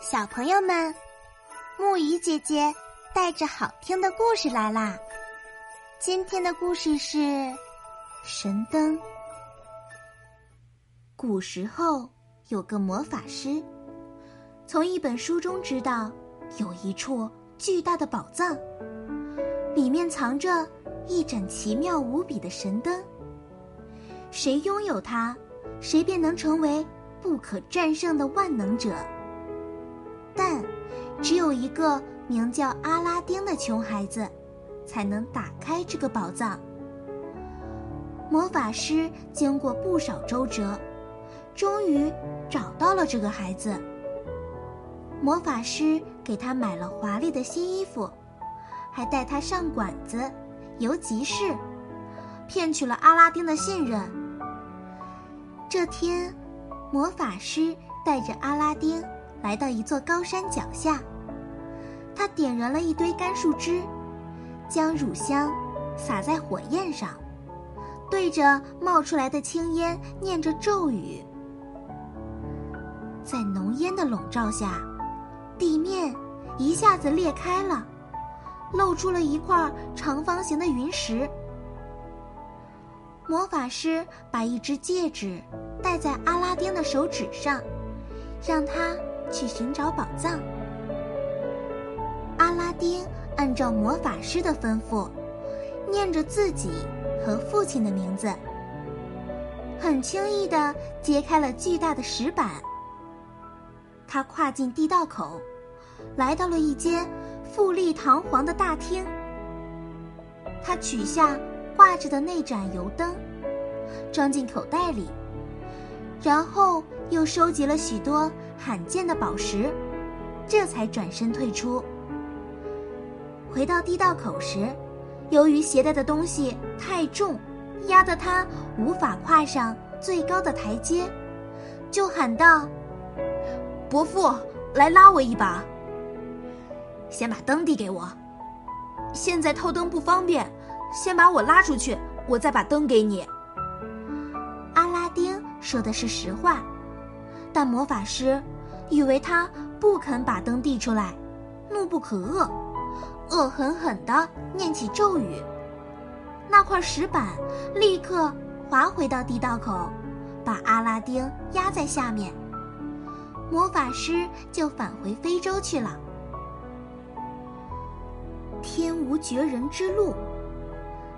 小朋友们，木鱼姐姐带着好听的故事来啦！今天的故事是神灯。古时候有个魔法师，从一本书中知道有一处巨大的宝藏，里面藏着一盏奇妙无比的神灯。谁拥有它，谁便能成为不可战胜的万能者。只有一个名叫阿拉丁的穷孩子，才能打开这个宝藏。魔法师经过不少周折，终于找到了这个孩子。魔法师给他买了华丽的新衣服，还带他上馆子、游集市，骗取了阿拉丁的信任。这天，魔法师带着阿拉丁。来到一座高山脚下，他点燃了一堆干树枝，将乳香撒在火焰上，对着冒出来的青烟念着咒语。在浓烟的笼罩下，地面一下子裂开了，露出了一块长方形的云石。魔法师把一只戒指戴在阿拉丁的手指上，让他。去寻找宝藏。阿拉丁按照魔法师的吩咐，念着自己和父亲的名字，很轻易的揭开了巨大的石板。他跨进地道口，来到了一间富丽堂皇的大厅。他取下挂着的那盏油灯，装进口袋里，然后又收集了许多。罕见的宝石，这才转身退出。回到地道口时，由于携带的东西太重，压得他无法跨上最高的台阶，就喊道：“伯父，来拉我一把！先把灯递给我。现在偷灯不方便，先把我拉出去，我再把灯给你。”阿拉丁说的是实话。但魔法师以为他不肯把灯递出来，怒不可遏，恶狠狠地念起咒语。那块石板立刻滑回到地道口，把阿拉丁压在下面。魔法师就返回非洲去了。天无绝人之路，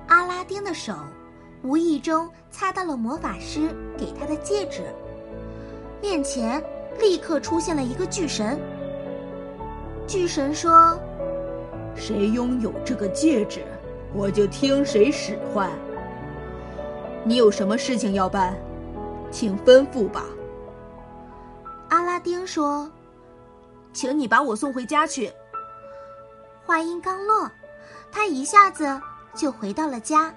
阿拉丁的手无意中擦到了魔法师给他的戒指。面前立刻出现了一个巨神。巨神说：“谁拥有这个戒指，我就听谁使唤。你有什么事情要办，请吩咐吧。”阿拉丁说：“请你把我送回家去。”话音刚落，他一下子就回到了家。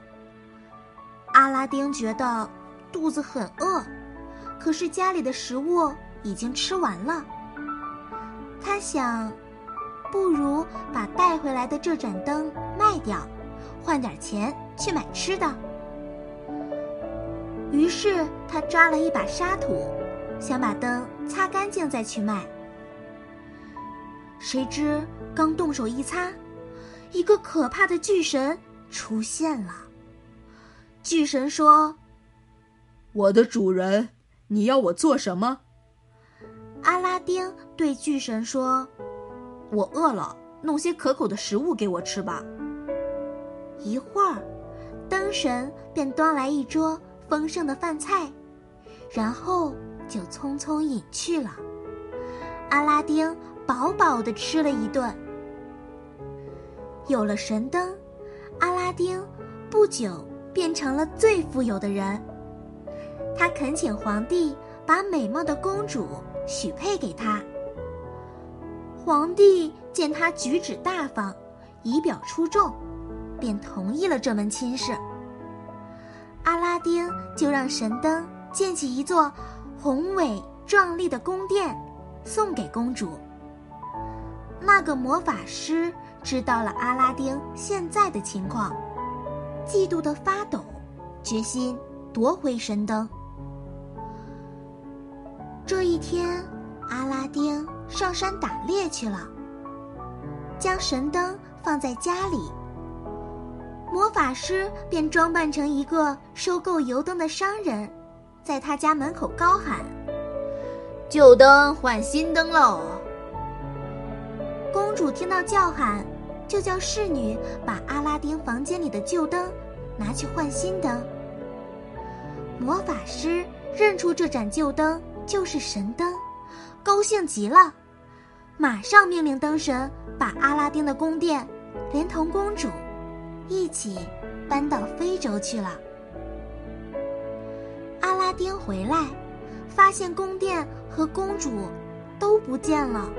阿拉丁觉得肚子很饿。可是家里的食物已经吃完了，他想，不如把带回来的这盏灯卖掉，换点钱去买吃的。于是他抓了一把沙土，想把灯擦干净再去卖。谁知刚动手一擦，一个可怕的巨神出现了。巨神说：“我的主人。”你要我做什么？阿拉丁对巨神说：“我饿了，弄些可口的食物给我吃吧。”一会儿，灯神便端来一桌丰盛的饭菜，然后就匆匆隐去了。阿拉丁饱饱的吃了一顿。有了神灯，阿拉丁不久变成了最富有的人。他恳请皇帝把美貌的公主许配给他。皇帝见他举止大方，仪表出众，便同意了这门亲事。阿拉丁就让神灯建起一座宏伟壮丽的宫殿，送给公主。那个魔法师知道了阿拉丁现在的情况，嫉妒的发抖，决心夺回神灯。这一天，阿拉丁上山打猎去了，将神灯放在家里。魔法师便装扮成一个收购油灯的商人，在他家门口高喊：“旧灯换新灯喽！”公主听到叫喊，就叫侍女把阿拉丁房间里的旧灯拿去换新灯。魔法师认出这盏旧灯就是神灯，高兴极了，马上命令灯神把阿拉丁的宫殿连同公主。一起搬到非洲去了。阿拉丁回来，发现宫殿和公主都不见了，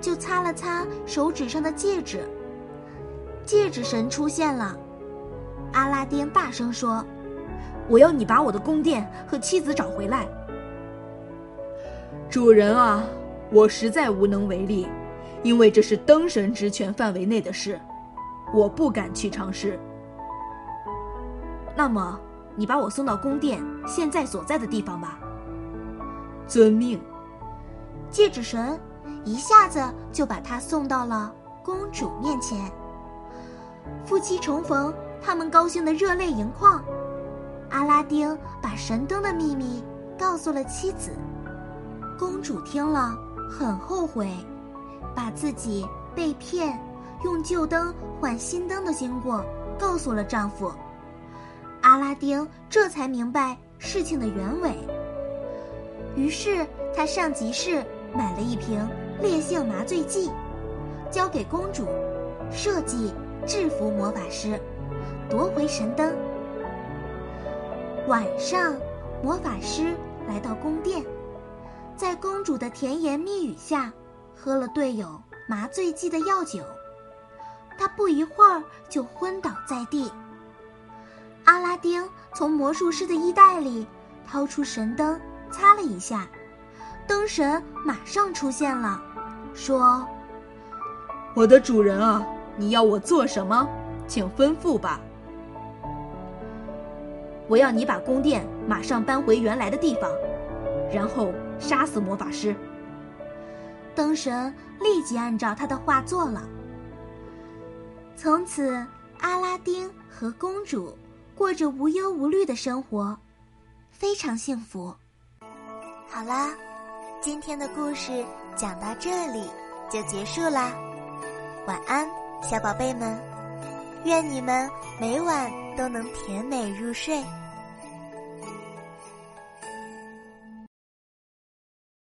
就擦了擦手指上的戒指。戒指神出现了，阿拉丁大声说：“我要你把我的宫殿和妻子找回来。”主人啊，我实在无能为力，因为这是灯神职权范围内的事。我不敢去尝试。那么，你把我送到宫殿现在所在的地方吧。遵命。戒指神一下子就把他送到了公主面前。夫妻重逢，他们高兴的热泪盈眶。阿拉丁把神灯的秘密告诉了妻子。公主听了很后悔，把自己被骗。用旧灯换新灯的经过告诉了丈夫，阿拉丁这才明白事情的原委。于是他上集市买了一瓶烈性麻醉剂，交给公主，设计制服魔法师，夺回神灯。晚上，魔法师来到宫殿，在公主的甜言蜜语下，喝了队友麻醉剂的药酒。他不一会儿就昏倒在地。阿拉丁从魔术师的衣袋里掏出神灯，擦了一下，灯神马上出现了，说：“我的主人啊，你要我做什么？请吩咐吧。我要你把宫殿马上搬回原来的地方，然后杀死魔法师。”灯神立即按照他的话做了。从此，阿拉丁和公主过着无忧无虑的生活，非常幸福。好啦，今天的故事讲到这里就结束啦，晚安，小宝贝们，愿你们每晚都能甜美入睡。